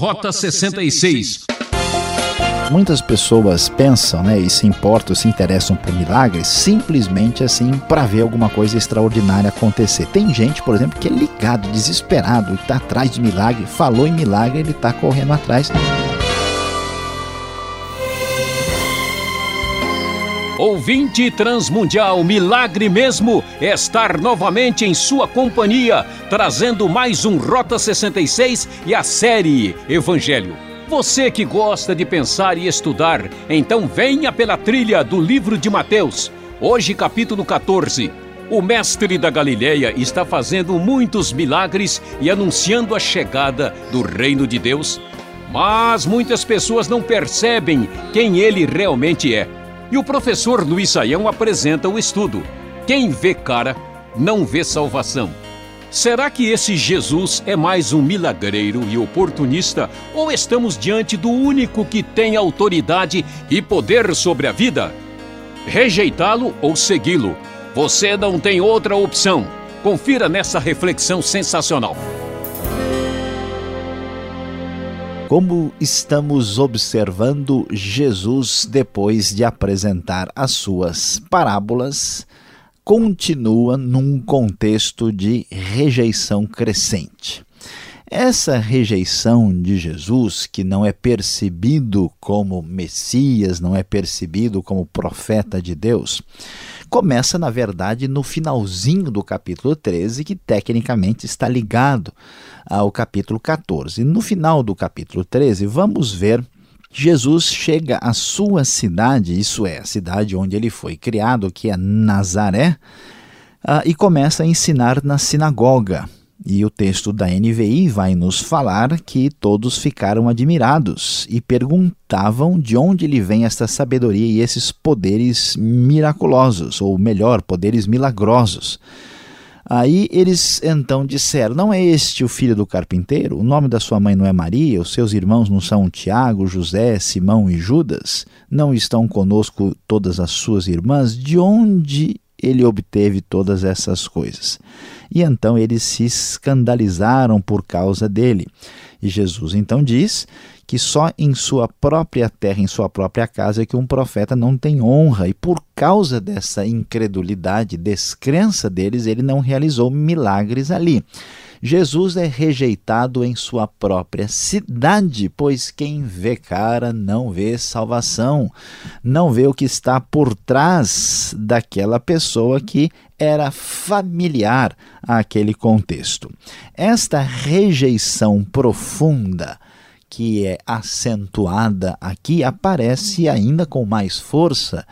Rota 66. Muitas pessoas pensam né, e se importam, se interessam por milagres simplesmente assim para ver alguma coisa extraordinária acontecer. Tem gente, por exemplo, que é ligado, desesperado, está atrás de milagre, falou em milagre, ele está correndo atrás. Ouvinte Transmundial, milagre mesmo estar novamente em sua companhia, trazendo mais um Rota 66 e a série Evangelho. Você que gosta de pensar e estudar, então venha pela trilha do livro de Mateus. Hoje, capítulo 14. O mestre da Galileia está fazendo muitos milagres e anunciando a chegada do reino de Deus. Mas muitas pessoas não percebem quem ele realmente é. E o professor Luiz Saião apresenta o estudo. Quem vê cara, não vê salvação. Será que esse Jesus é mais um milagreiro e oportunista ou estamos diante do único que tem autoridade e poder sobre a vida? Rejeitá-lo ou segui-lo? Você não tem outra opção. Confira nessa reflexão sensacional. Como estamos observando Jesus depois de apresentar as suas parábolas, continua num contexto de rejeição crescente. Essa rejeição de Jesus, que não é percebido como Messias, não é percebido como profeta de Deus, começa, na verdade, no finalzinho do capítulo 13, que tecnicamente está ligado ao capítulo 14. No final do capítulo 13, vamos ver Jesus chega à sua cidade, isso é, a cidade onde ele foi criado, que é Nazaré, uh, e começa a ensinar na sinagoga. E o texto da NVI vai nos falar que todos ficaram admirados e perguntavam de onde lhe vem esta sabedoria e esses poderes miraculosos, ou melhor, poderes milagrosos. Aí eles então disseram: Não é este o filho do carpinteiro? O nome da sua mãe não é Maria? Os seus irmãos não são Tiago, José, Simão e Judas? Não estão conosco todas as suas irmãs? De onde ele obteve todas essas coisas. E então eles se escandalizaram por causa dele. E Jesus então diz que só em sua própria terra, em sua própria casa, é que um profeta não tem honra. E por causa dessa incredulidade, descrença deles, ele não realizou milagres ali. Jesus é rejeitado em sua própria cidade, pois quem vê cara não vê salvação, não vê o que está por trás daquela pessoa que era familiar àquele contexto. Esta rejeição profunda que é acentuada aqui aparece ainda com mais força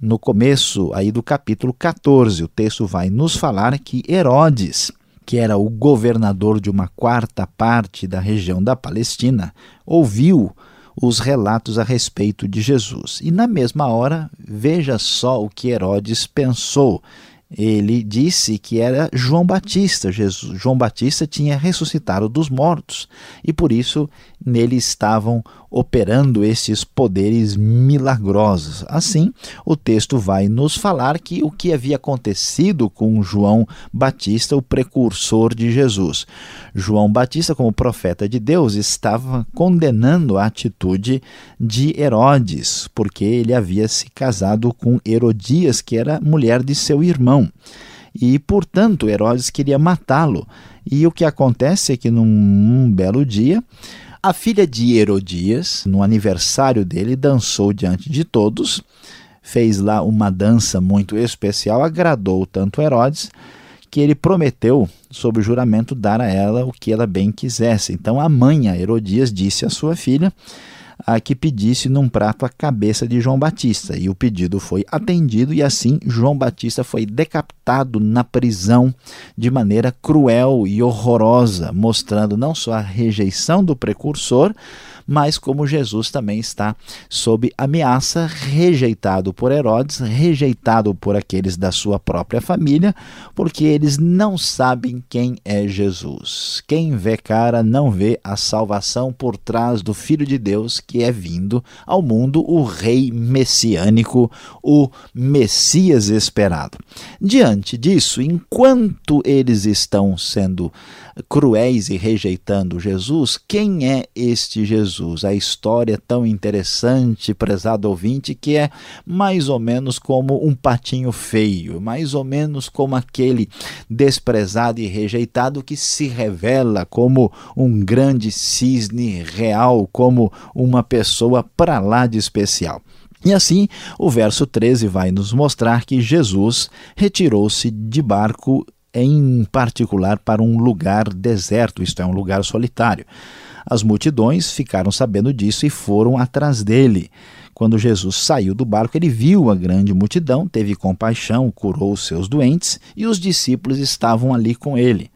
no começo aí do capítulo 14. O texto vai nos falar que Herodes que era o governador de uma quarta parte da região da Palestina, ouviu os relatos a respeito de Jesus. E na mesma hora, veja só o que Herodes pensou ele disse que era João Batista. Jesus, João Batista tinha ressuscitado dos mortos e por isso nele estavam operando esses poderes milagrosos. Assim, o texto vai nos falar que o que havia acontecido com João Batista, o precursor de Jesus. João Batista, como profeta de Deus, estava condenando a atitude de Herodes, porque ele havia se casado com Herodias, que era mulher de seu irmão. E, portanto, Herodes queria matá-lo. E o que acontece é que num belo dia, a filha de Herodias, no aniversário dele, dançou diante de todos, fez lá uma dança muito especial, agradou tanto Herodes que ele prometeu, sob juramento, dar a ela o que ela bem quisesse. Então a mãe, a Herodias, disse à sua filha a que pedisse num prato a cabeça de João Batista. E o pedido foi atendido, e assim João Batista foi decapitado na prisão de maneira cruel e horrorosa, mostrando não só a rejeição do precursor, mas como Jesus também está sob ameaça, rejeitado por Herodes, rejeitado por aqueles da sua própria família, porque eles não sabem quem é Jesus. Quem vê cara não vê a salvação por trás do Filho de Deus que é vindo ao mundo, o Rei messiânico, o Messias esperado. Diante disso, enquanto eles estão sendo cruéis e rejeitando Jesus, quem é este Jesus? A história tão interessante, prezado ouvinte, que é mais ou menos como um patinho feio, mais ou menos como aquele desprezado e rejeitado que se revela como um grande cisne real, como uma pessoa para lá de especial. E assim, o verso 13 vai nos mostrar que Jesus retirou-se de barco em particular para um lugar deserto, isto é, um lugar solitário. As multidões ficaram sabendo disso e foram atrás dele. Quando Jesus saiu do barco, ele viu a grande multidão, teve compaixão, curou os seus doentes e os discípulos estavam ali com ele.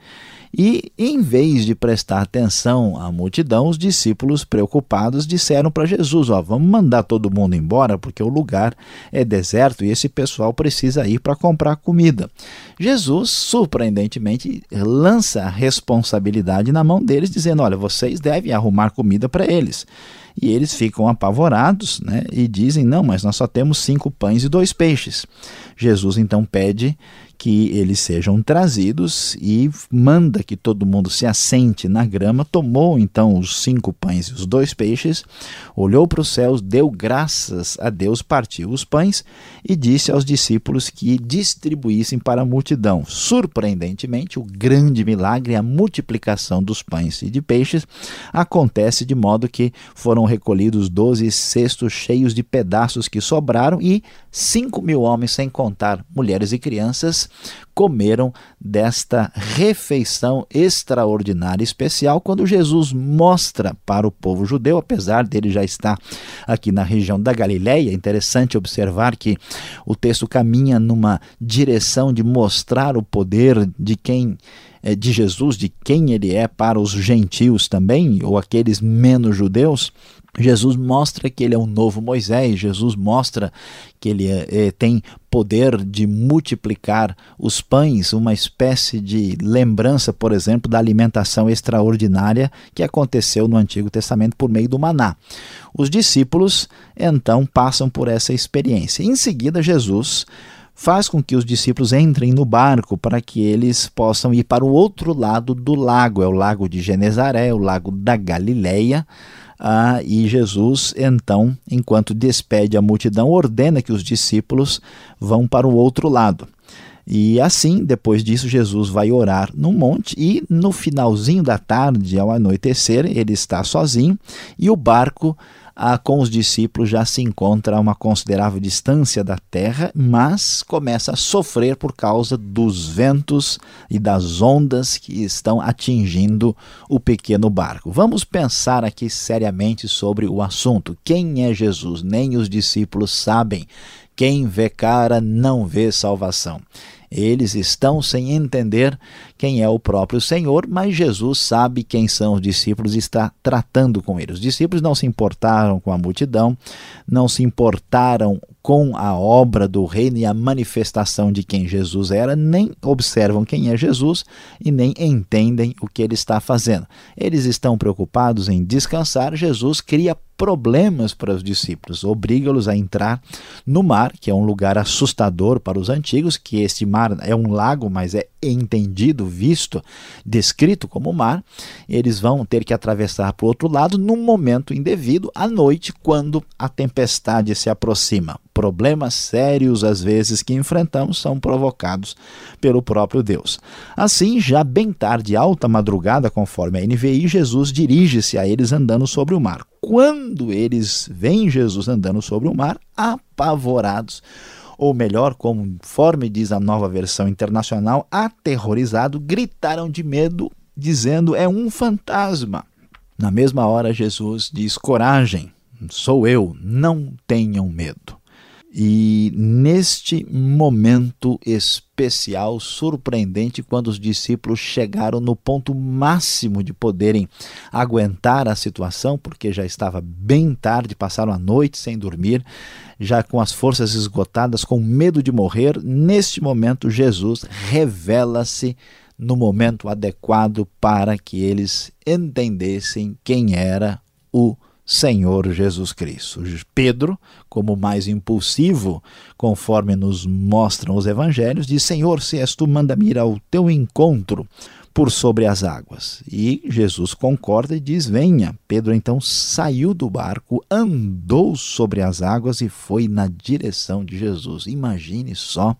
E, em vez de prestar atenção à multidão, os discípulos, preocupados, disseram para Jesus: Ó, vamos mandar todo mundo embora porque o lugar é deserto e esse pessoal precisa ir para comprar comida. Jesus, surpreendentemente, lança a responsabilidade na mão deles, dizendo: Olha, vocês devem arrumar comida para eles. E eles ficam apavorados né, e dizem: Não, mas nós só temos cinco pães e dois peixes. Jesus então pede que eles sejam trazidos e manda que todo mundo se assente na grama. Tomou então os cinco pães e os dois peixes, olhou para os céus, deu graças a Deus, partiu os pães e disse aos discípulos que distribuíssem para a multidão. Surpreendentemente, o grande milagre, a multiplicação dos pães e de peixes, acontece de modo que foram recolhidos doze cestos cheios de pedaços que sobraram e cinco mil homens, sem contar mulheres e crianças, comeram desta refeição extraordinária especial quando Jesus mostra para o povo judeu, apesar dele já estar aqui na região da Galileia, é interessante observar que o texto caminha numa direção de mostrar o poder de quem eh, de Jesus, de quem ele é para os gentios também, ou aqueles menos judeus, Jesus mostra que ele é um novo Moisés, Jesus mostra que ele é, tem poder de multiplicar os pães, uma espécie de lembrança, por exemplo, da alimentação extraordinária que aconteceu no Antigo Testamento por meio do maná. Os discípulos então passam por essa experiência. Em seguida, Jesus faz com que os discípulos entrem no barco para que eles possam ir para o outro lado do lago, é o lago de Genezaré, o lago da Galileia ah, e Jesus, então, enquanto despede a multidão, ordena que os discípulos vão para o outro lado. E assim, depois disso, Jesus vai orar no monte e no finalzinho da tarde, ao anoitecer, ele está sozinho e o barco ah, com os discípulos já se encontra a uma considerável distância da terra, mas começa a sofrer por causa dos ventos e das ondas que estão atingindo o pequeno barco. Vamos pensar aqui seriamente sobre o assunto. Quem é Jesus? Nem os discípulos sabem. Quem vê cara não vê salvação. Eles estão sem entender quem é o próprio Senhor, mas Jesus sabe quem são os discípulos e está tratando com eles. Os discípulos não se importaram com a multidão, não se importaram com a obra do reino e a manifestação de quem Jesus era, nem observam quem é Jesus e nem entendem o que ele está fazendo. Eles estão preocupados em descansar. Jesus cria problemas para os discípulos, obriga-los a entrar no mar, que é um lugar assustador para os antigos, que este mar é um lago, mas é entendido, visto, descrito como mar. Eles vão ter que atravessar para o outro lado num momento indevido, à noite, quando a tempestade se aproxima problemas sérios, às vezes, que enfrentamos são provocados pelo próprio Deus. Assim, já bem tarde, alta madrugada, conforme a NVI, Jesus dirige-se a eles andando sobre o mar. Quando eles veem Jesus andando sobre o mar, apavorados, ou melhor, conforme diz a nova versão internacional, aterrorizado, gritaram de medo, dizendo: é um fantasma. Na mesma hora, Jesus diz: coragem, sou eu, não tenham medo. E neste momento especial, surpreendente, quando os discípulos chegaram no ponto máximo de poderem aguentar a situação, porque já estava bem tarde, passaram a noite sem dormir, já com as forças esgotadas, com medo de morrer, neste momento Jesus revela-se no momento adequado para que eles entendessem quem era o Senhor Jesus Cristo. Pedro, como mais impulsivo, conforme nos mostram os evangelhos, diz: Senhor, se és tu, manda-me ir ao teu encontro por sobre as águas. E Jesus concorda e diz: Venha. Pedro então saiu do barco, andou sobre as águas e foi na direção de Jesus. Imagine só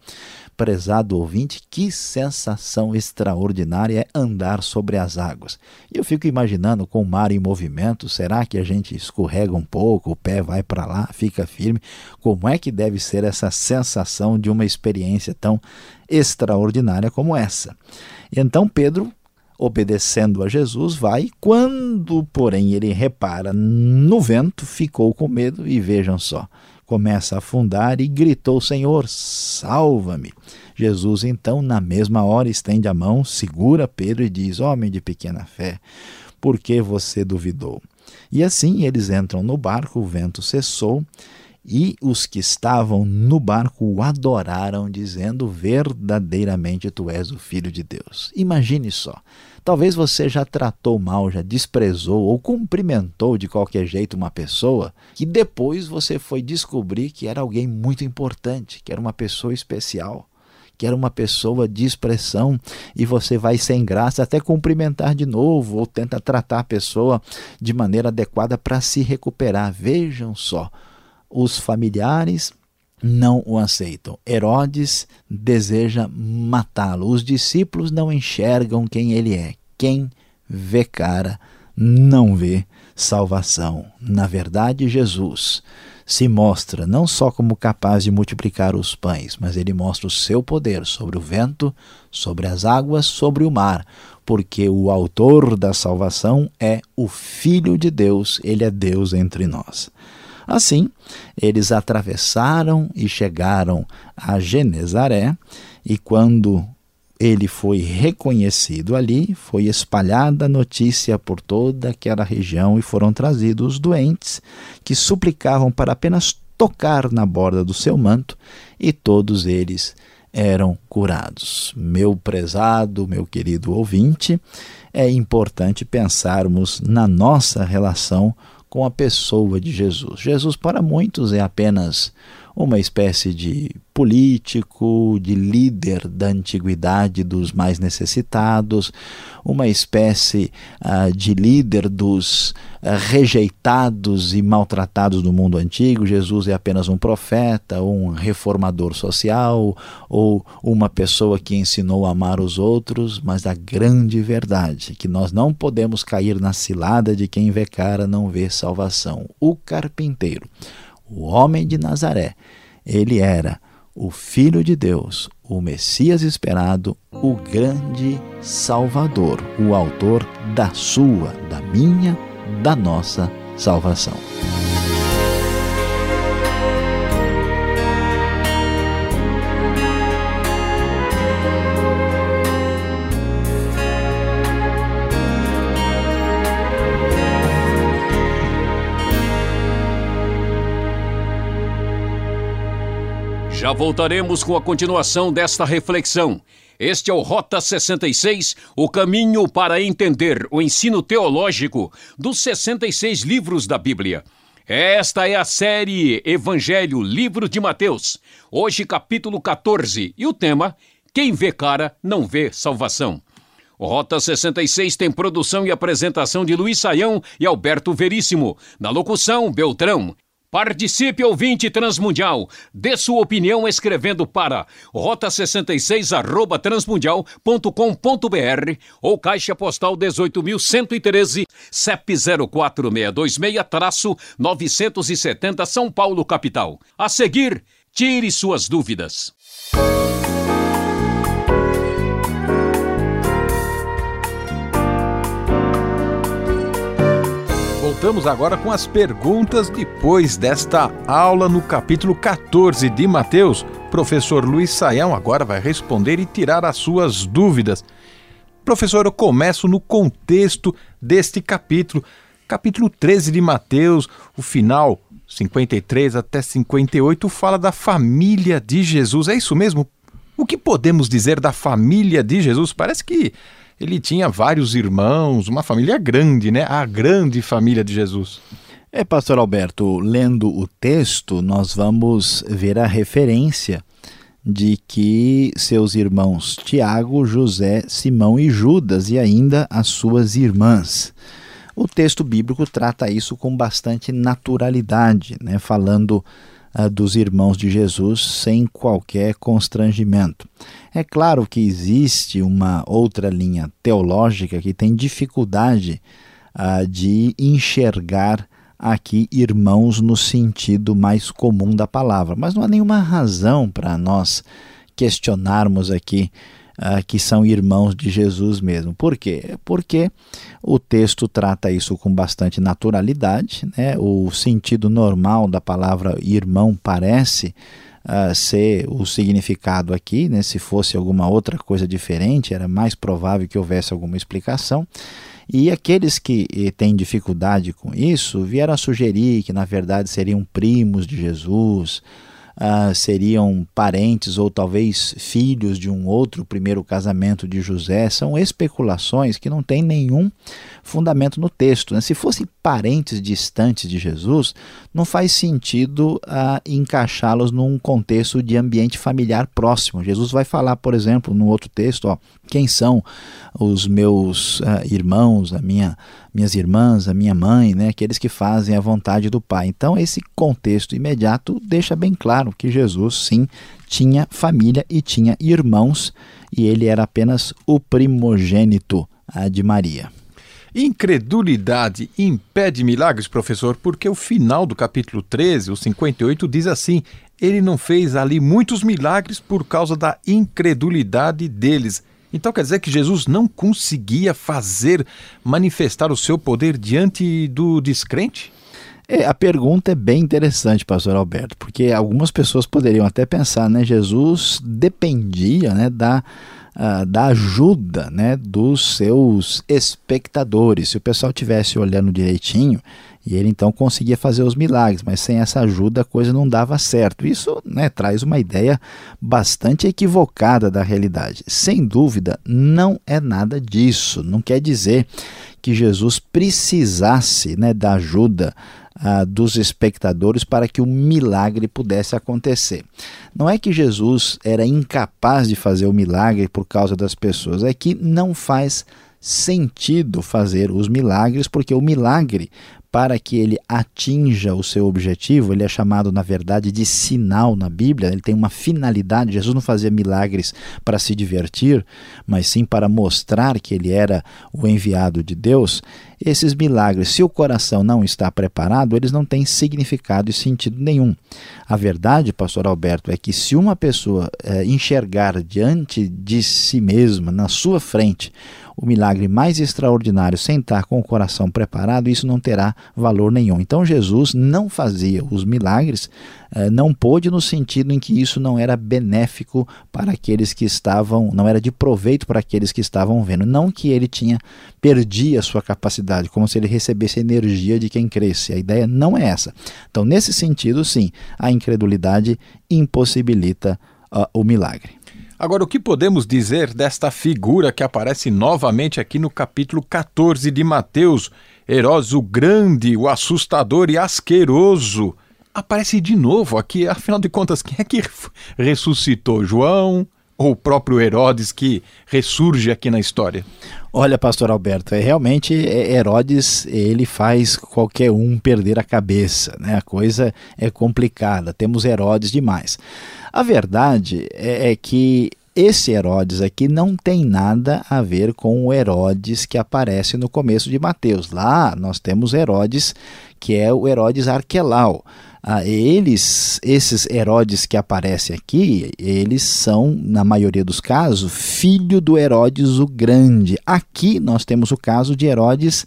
prezado ouvinte, que sensação extraordinária é andar sobre as águas. Eu fico imaginando com o mar em movimento, será que a gente escorrega um pouco, o pé vai para lá, fica firme? Como é que deve ser essa sensação de uma experiência tão extraordinária como essa? E então Pedro obedecendo a Jesus, vai. Quando, porém, ele repara no vento, ficou com medo e vejam só, começa a afundar e gritou: Senhor, salva-me. Jesus, então, na mesma hora, estende a mão, segura Pedro e diz: Homem de pequena fé, por que você duvidou? E assim eles entram no barco, o vento cessou e os que estavam no barco o adoraram, dizendo: Verdadeiramente tu és o Filho de Deus. Imagine só. Talvez você já tratou mal, já desprezou ou cumprimentou de qualquer jeito uma pessoa que depois você foi descobrir que era alguém muito importante, que era uma pessoa especial que era uma pessoa de expressão e você vai sem graça até cumprimentar de novo ou tenta tratar a pessoa de maneira adequada para se recuperar. Vejam só os familiares não o aceitam. Herodes deseja matá-lo. Os discípulos não enxergam quem ele é. Quem vê cara não vê salvação. Na verdade, Jesus se mostra não só como capaz de multiplicar os pães, mas ele mostra o seu poder sobre o vento, sobre as águas, sobre o mar, porque o autor da salvação é o Filho de Deus, ele é Deus entre nós. Assim, eles atravessaram e chegaram a Genezaré, e quando ele foi reconhecido ali, foi espalhada a notícia por toda aquela região e foram trazidos os doentes que suplicavam para apenas tocar na borda do seu manto, e todos eles eram curados. Meu prezado, meu querido ouvinte, é importante pensarmos na nossa relação com a pessoa de Jesus. Jesus, para muitos, é apenas uma espécie de político, de líder da antiguidade dos mais necessitados, uma espécie uh, de líder dos uh, rejeitados e maltratados do mundo antigo. Jesus é apenas um profeta, um reformador social ou uma pessoa que ensinou a amar os outros, mas a grande verdade é que nós não podemos cair na cilada de quem vê cara não vê salvação. O carpinteiro, o homem de Nazaré, ele era o Filho de Deus, o Messias esperado, o grande Salvador, o autor da sua, da minha, da nossa salvação. Já voltaremos com a continuação desta reflexão. Este é o Rota 66, o caminho para entender o ensino teológico dos 66 livros da Bíblia. Esta é a série Evangelho, livro de Mateus. Hoje, capítulo 14, e o tema: Quem vê cara não vê salvação. O Rota 66 tem produção e apresentação de Luiz Saião e Alberto Veríssimo. Na locução, Beltrão. Participe ouvinte Transmundial. Dê sua opinião escrevendo para rota66 arroba transmundial.com.br ou caixa postal 18.113 CEP 04626-970 São Paulo capital. A seguir, tire suas dúvidas. Voltamos agora com as perguntas depois desta aula no capítulo 14 de Mateus. Professor Luiz Saião agora vai responder e tirar as suas dúvidas. Professor, eu começo no contexto deste capítulo. Capítulo 13 de Mateus, o final 53 até 58 fala da família de Jesus. É isso mesmo? O que podemos dizer da família de Jesus? Parece que ele tinha vários irmãos, uma família grande, né? A grande família de Jesus. É, pastor Alberto, lendo o texto, nós vamos ver a referência de que seus irmãos Tiago, José, Simão e Judas e ainda as suas irmãs. O texto bíblico trata isso com bastante naturalidade, né? falando dos irmãos de Jesus sem qualquer constrangimento. É claro que existe uma outra linha teológica que tem dificuldade uh, de enxergar aqui irmãos no sentido mais comum da palavra, mas não há nenhuma razão para nós questionarmos aqui uh, que são irmãos de Jesus mesmo. Por quê? Porque o texto trata isso com bastante naturalidade, né? o sentido normal da palavra irmão parece uh, ser o significado aqui, né? se fosse alguma outra coisa diferente, era mais provável que houvesse alguma explicação. E aqueles que eh, têm dificuldade com isso vieram a sugerir que, na verdade, seriam primos de Jesus, uh, seriam parentes ou talvez filhos de um outro primeiro casamento de José. São especulações que não têm nenhum fundamento no texto. Né? Se fossem parentes distantes de Jesus, não faz sentido uh, encaixá-los num contexto de ambiente familiar próximo. Jesus vai falar, por exemplo, no outro texto, ó, quem são os meus uh, irmãos, a minha, minhas irmãs, a minha mãe, né, aqueles que fazem a vontade do Pai. Então, esse contexto imediato deixa bem claro que Jesus, sim, tinha família e tinha irmãos, e ele era apenas o primogênito de Maria. Incredulidade impede milagres, professor, porque o final do capítulo 13, o 58, diz assim: Ele não fez ali muitos milagres por causa da incredulidade deles. Então quer dizer que Jesus não conseguia fazer manifestar o seu poder diante do descrente? É, a pergunta é bem interessante, pastor Alberto, porque algumas pessoas poderiam até pensar, né, Jesus dependia, né, da uh, da ajuda né, dos seus espectadores. Se o pessoal tivesse olhando direitinho, e ele então conseguia fazer os milagres, mas sem essa ajuda a coisa não dava certo. Isso né, traz uma ideia bastante equivocada da realidade. Sem dúvida, não é nada disso. Não quer dizer que Jesus precisasse né, da ajuda ah, dos espectadores para que o milagre pudesse acontecer. Não é que Jesus era incapaz de fazer o milagre por causa das pessoas, é que não faz sentido fazer os milagres, porque o milagre para que ele atinja o seu objetivo, ele é chamado, na verdade, de sinal na Bíblia, ele tem uma finalidade. Jesus não fazia milagres para se divertir, mas sim para mostrar que ele era o enviado de Deus. Esses milagres, se o coração não está preparado, eles não têm significado e sentido nenhum. A verdade, pastor Alberto, é que se uma pessoa é, enxergar diante de si mesma, na sua frente, o milagre mais extraordinário sem estar com o coração preparado, isso não terá valor nenhum. Então Jesus não fazia os milagres, eh, não pôde no sentido em que isso não era benéfico para aqueles que estavam, não era de proveito para aqueles que estavam vendo. Não que ele tinha perdia a sua capacidade, como se ele recebesse energia de quem cresce. A ideia não é essa. Então, nesse sentido, sim, a incredulidade impossibilita uh, o milagre. Agora, o que podemos dizer desta figura que aparece novamente aqui no capítulo 14 de Mateus? Herodes o Grande, o assustador e asqueroso. Aparece de novo aqui, afinal de contas, quem é que ressuscitou? João ou o próprio Herodes que ressurge aqui na história? Olha, pastor Alberto, é realmente é, Herodes, ele faz qualquer um perder a cabeça, né? A coisa é complicada, temos Herodes demais. A verdade é, é que esse Herodes aqui não tem nada a ver com o Herodes que aparece no começo de Mateus. Lá nós temos Herodes, que é o Herodes Arquelau. Ah, eles, esses Herodes que aparecem aqui, eles são, na maioria dos casos, filho do Herodes o Grande. Aqui nós temos o caso de Herodes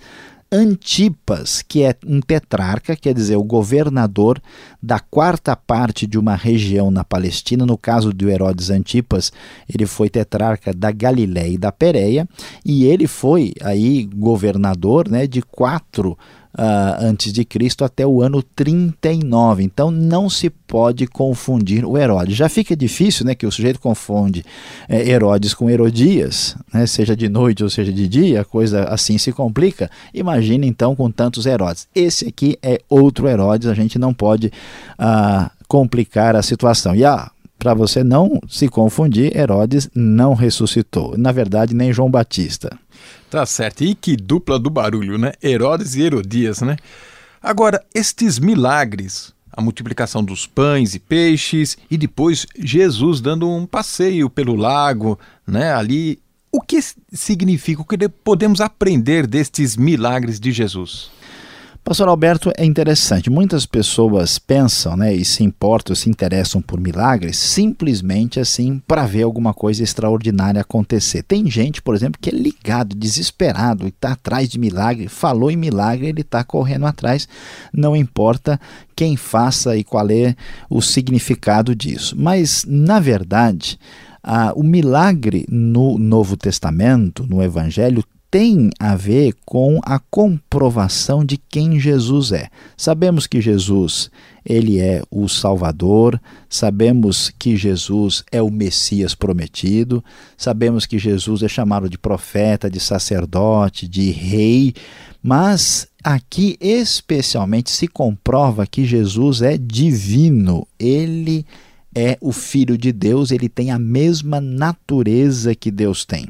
Antipas, que é um tetrarca, quer dizer, o governador da quarta parte de uma região na Palestina. No caso de Herodes Antipas, ele foi tetrarca da Galiléia e da Pérea, e ele foi aí governador né, de quatro uh, antes de Cristo até o ano 39. Então não se pode confundir o Herodes. Já fica difícil, né, que o sujeito confunde é, Herodes com Herodias, né, seja de noite ou seja de dia, a coisa assim se complica. Imagine então com tantos Herodes. Esse aqui é outro Herodes, a gente não pode uh, complicar a situação. E ah, para você não se confundir, Herodes não ressuscitou. Na verdade, nem João Batista. Tá certo. E que dupla do barulho, né? Herodes e Herodias, né? Agora, estes milagres, a multiplicação dos pães e peixes e depois Jesus dando um passeio pelo lago, né? Ali, o que significa, o que podemos aprender destes milagres de Jesus? Pastor Alberto, é interessante. Muitas pessoas pensam né, e se importam, se interessam por milagres simplesmente assim para ver alguma coisa extraordinária acontecer. Tem gente, por exemplo, que é ligado, desesperado está atrás de milagre, falou em milagre, ele está correndo atrás, não importa quem faça e qual é o significado disso. Mas, na verdade, ah, o milagre no Novo Testamento, no Evangelho, tem a ver com a comprovação de quem Jesus é. Sabemos que Jesus, ele é o Salvador, sabemos que Jesus é o Messias prometido, sabemos que Jesus é chamado de profeta, de sacerdote, de rei, mas aqui especialmente se comprova que Jesus é divino, ele é o filho de Deus, ele tem a mesma natureza que Deus tem.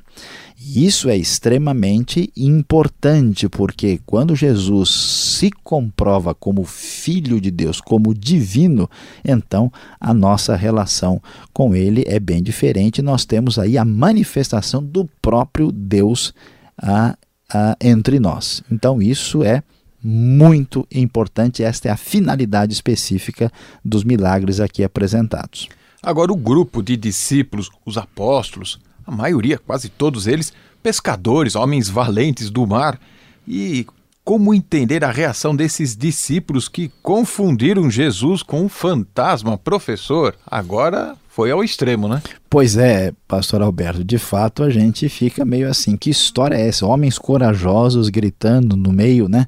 Isso é extremamente importante, porque quando Jesus se comprova como Filho de Deus, como divino, então a nossa relação com Ele é bem diferente. Nós temos aí a manifestação do próprio Deus a, a, entre nós. Então, isso é muito importante. Esta é a finalidade específica dos milagres aqui apresentados. Agora, o grupo de discípulos, os apóstolos, a maioria, quase todos eles, pescadores, homens valentes do mar. E como entender a reação desses discípulos que confundiram Jesus com um fantasma, professor? Agora foi ao extremo, né? Pois é, pastor Alberto, de fato a gente fica meio assim, que história é essa? Homens corajosos gritando no meio, né?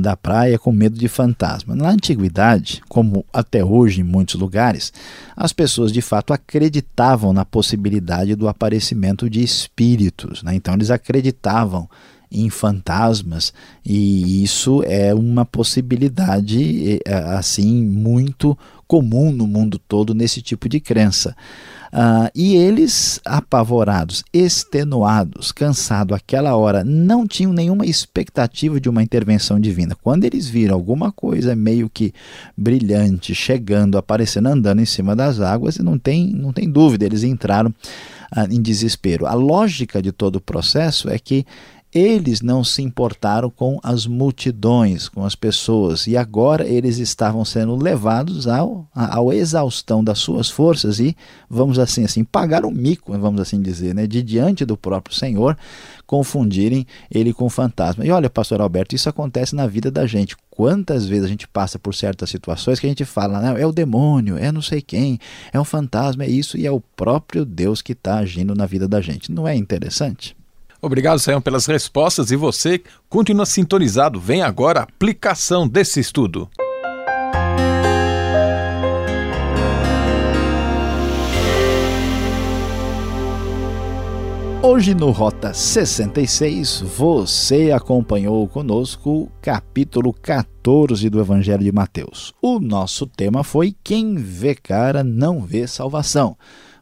Da praia com medo de fantasma. Na antiguidade, como até hoje em muitos lugares, as pessoas de fato acreditavam na possibilidade do aparecimento de espíritos. Né? Então eles acreditavam em fantasmas e isso é uma possibilidade assim muito comum no mundo todo nesse tipo de crença. Uh, e eles, apavorados, extenuados, cansados aquela hora, não tinham nenhuma expectativa de uma intervenção divina. Quando eles viram alguma coisa meio que brilhante chegando, aparecendo, andando em cima das águas, não tem, não tem dúvida, eles entraram uh, em desespero. A lógica de todo o processo é que eles não se importaram com as multidões, com as pessoas, e agora eles estavam sendo levados ao, ao exaustão das suas forças e, vamos assim, assim, pagar o mico, vamos assim dizer, né, de diante do próprio Senhor, confundirem ele com fantasma. E olha, pastor Alberto, isso acontece na vida da gente. Quantas vezes a gente passa por certas situações que a gente fala, né, é o demônio, é não sei quem, é um fantasma, é isso, e é o próprio Deus que está agindo na vida da gente. Não é interessante? Obrigado, Sayão, pelas respostas e você continua sintonizado. Vem agora a aplicação desse estudo. Hoje no Rota 66, você acompanhou conosco o capítulo 14 do Evangelho de Mateus. O nosso tema foi Quem vê cara não vê salvação.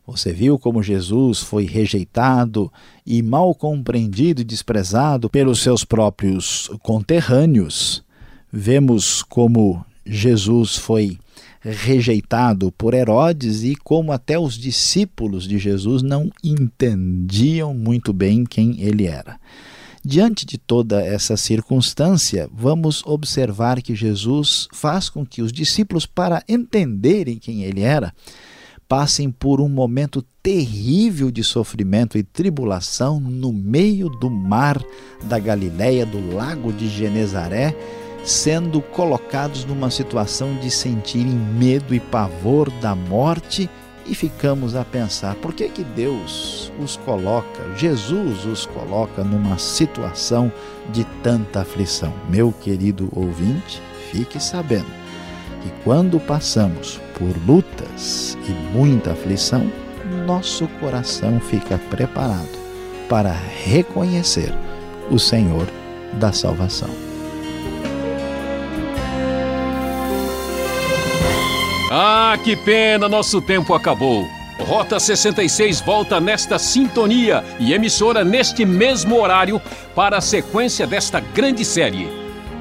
Você viu como Jesus foi rejeitado e mal compreendido e desprezado pelos seus próprios conterrâneos. Vemos como Jesus foi rejeitado por Herodes e como até os discípulos de Jesus não entendiam muito bem quem ele era. Diante de toda essa circunstância, vamos observar que Jesus faz com que os discípulos, para entenderem quem ele era, passem por um momento terrível de sofrimento e tribulação no meio do mar da Galileia, do lago de Genezaré, sendo colocados numa situação de sentirem medo e pavor da morte e ficamos a pensar por que que Deus os coloca, Jesus os coloca numa situação de tanta aflição. Meu querido ouvinte, fique sabendo que quando passamos por lutas e muita aflição, nosso coração fica preparado para reconhecer o Senhor da salvação. Ah, que pena, nosso tempo acabou. Rota 66 volta nesta sintonia e emissora neste mesmo horário para a sequência desta grande série.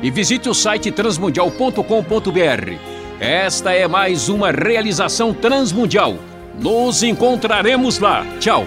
E visite o site transmundial.com.br. Esta é mais uma realização transmundial. Nos encontraremos lá. Tchau.